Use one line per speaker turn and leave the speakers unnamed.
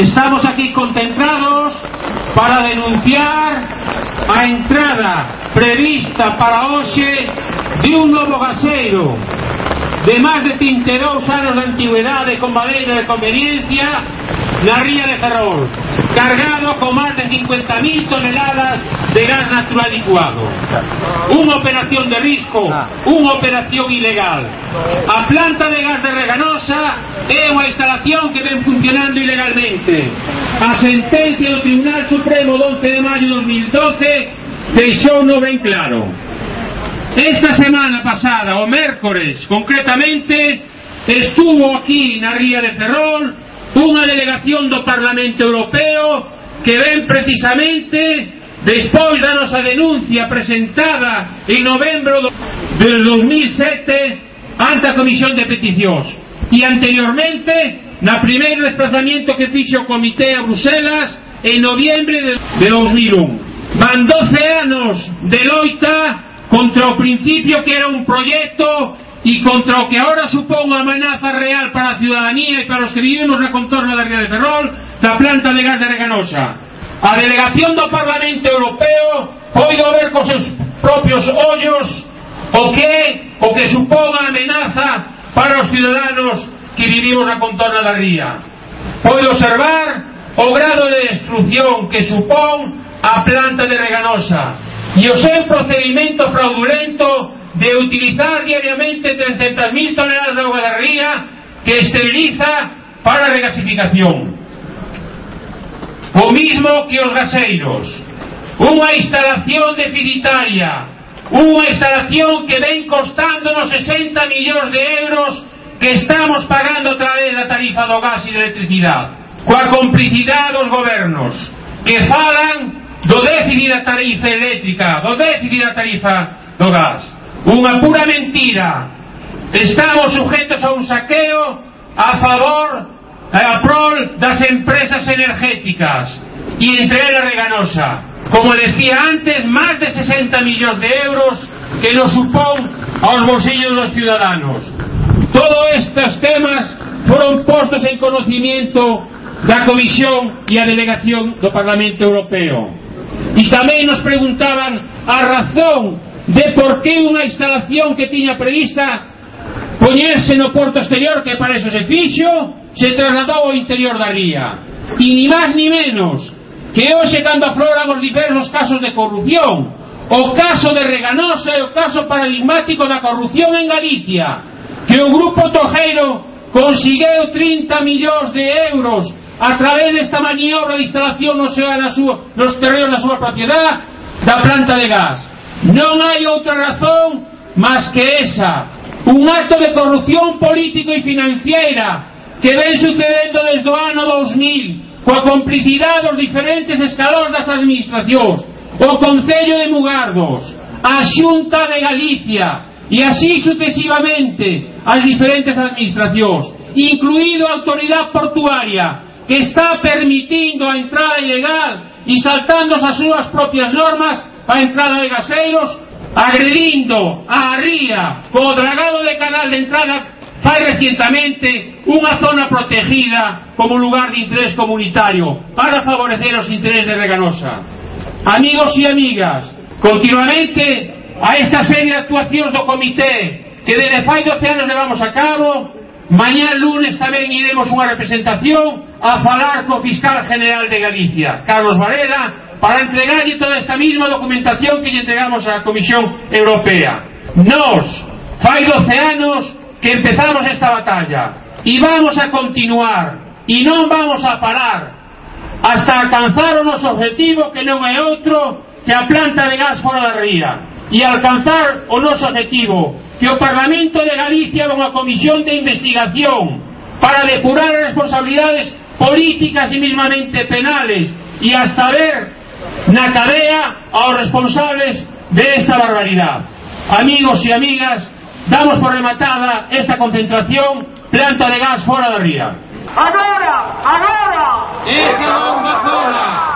Estamos aquí concentrados para denunciar a entrada prevista para hoxe de un novo gaseiro de máis de 32 anos de antigüedade con madeira de conveniencia na ría de Ferrol cargado con máis de 50.000 toneladas de gas natural licuado. Unha operación de risco unha operación ilegal. A planta de gas de Reganosa é unha instalación que ven funcionando ilegalmente. A sentencia do Tribunal Supremo do 11 de maio de 2012 deixou no ben claro Esta semana pasada, o mércores, concretamente, estuvo aquí na Ría de Ferrol unha delegación do Parlamento Europeo que ven precisamente despois da nosa denuncia presentada en novembro del 2007 ante a Comisión de Peticións e anteriormente na primeiro desplazamiento que fixe o Comité a Bruselas en noviembre de 2001 van 12 anos de loita contra o principio que era un proyecto y contra o que ahora supón unha amenaza real para a ciudadanía e para os que vivimos na contorna da Ría de Ferrol da planta de gas de Reganosa. A delegación do Parlamento Europeo poido ver cos seus propios ollos o que o que supón a amenaza para os ciudadanos que vivimos na contorna da ría. Poido observar o grado de destrucción que supón a planta de Reganosa E o seu procedimento fraudulento de utilizar diariamente 300.000 toneladas de agua da ría que esteriliza para a regasificación. O mismo que os gaseiros. Unha instalación deficitaria, unha instalación que ven costándonos 60 millóns de euros que estamos pagando a través da tarifa do gas e da electricidade coa complicidade dos gobernos que falan do déficit da tarifa eléctrica, do déficit da tarifa do gas. Unha pura mentira. Estamos sujetos a un saqueo a favor e a prol das empresas energéticas e entre elas Reganosa. Como decía antes, máis de 60 millóns de euros que nos supón aos bolsillos dos ciudadanos. Todos estes temas foron postos en conocimiento da Comisión e a Delegación do Parlamento Europeo. E tamén nos preguntaban a razón de por que unha instalación que tiña prevista poñerse no porto exterior, que para eso se fixo, se trasladou ao interior da ría. E ni máis ni menos que hoxe cando afloran os diversos casos de corrupción, o caso de Reganosa e o caso paradigmático da corrupción en Galicia, que o Grupo Tojeiro conseguiu 30 millóns de euros a través desta maniobra de instalación no sea na súa, nos terreos da súa propiedade da planta de gas. Non hai outra razón máis que esa. Un acto de corrupción político e financiera que ven sucedendo desde o ano 2000 coa complicidade dos diferentes escalóns das administracións, o Concello de Mugardos, a Xunta de Galicia e así sucesivamente as diferentes administracións, incluído a autoridade portuaria, que está permitindo a entrada ilegal e saltándose as súas propias normas a entrada de gaseiros, agredindo a ría co dragado de canal de entrada fai recientemente unha zona protegida como lugar de interés comunitario para favorecer os intereses de Reganosa. Amigos e amigas, continuamente a esta serie de actuacións do comité que desde fai 12 anos levamos a cabo, Mañá lunes tamén iremos unha representación a falar co Fiscal General de Galicia, Carlos Varela, para entregarlle toda esta mesma documentación que lle entregamos á Comisión Europea. Nos, fai 12 anos que empezamos esta batalla e vamos a continuar e non vamos a parar hasta alcanzar o noso objetivo que non é outro que a planta de gas fora da ría e alcanzar o noso objetivo que o Parlamento de Galicia haga unha comisión de investigación para depurar as responsabilidades políticas e mismamente penales e hasta ver na cadea aos responsables de esta barbaridade. Amigos e amigas, damos por rematada esta concentración planta de gas fora da ría.
Agora! Agora!
Esa bomba sola!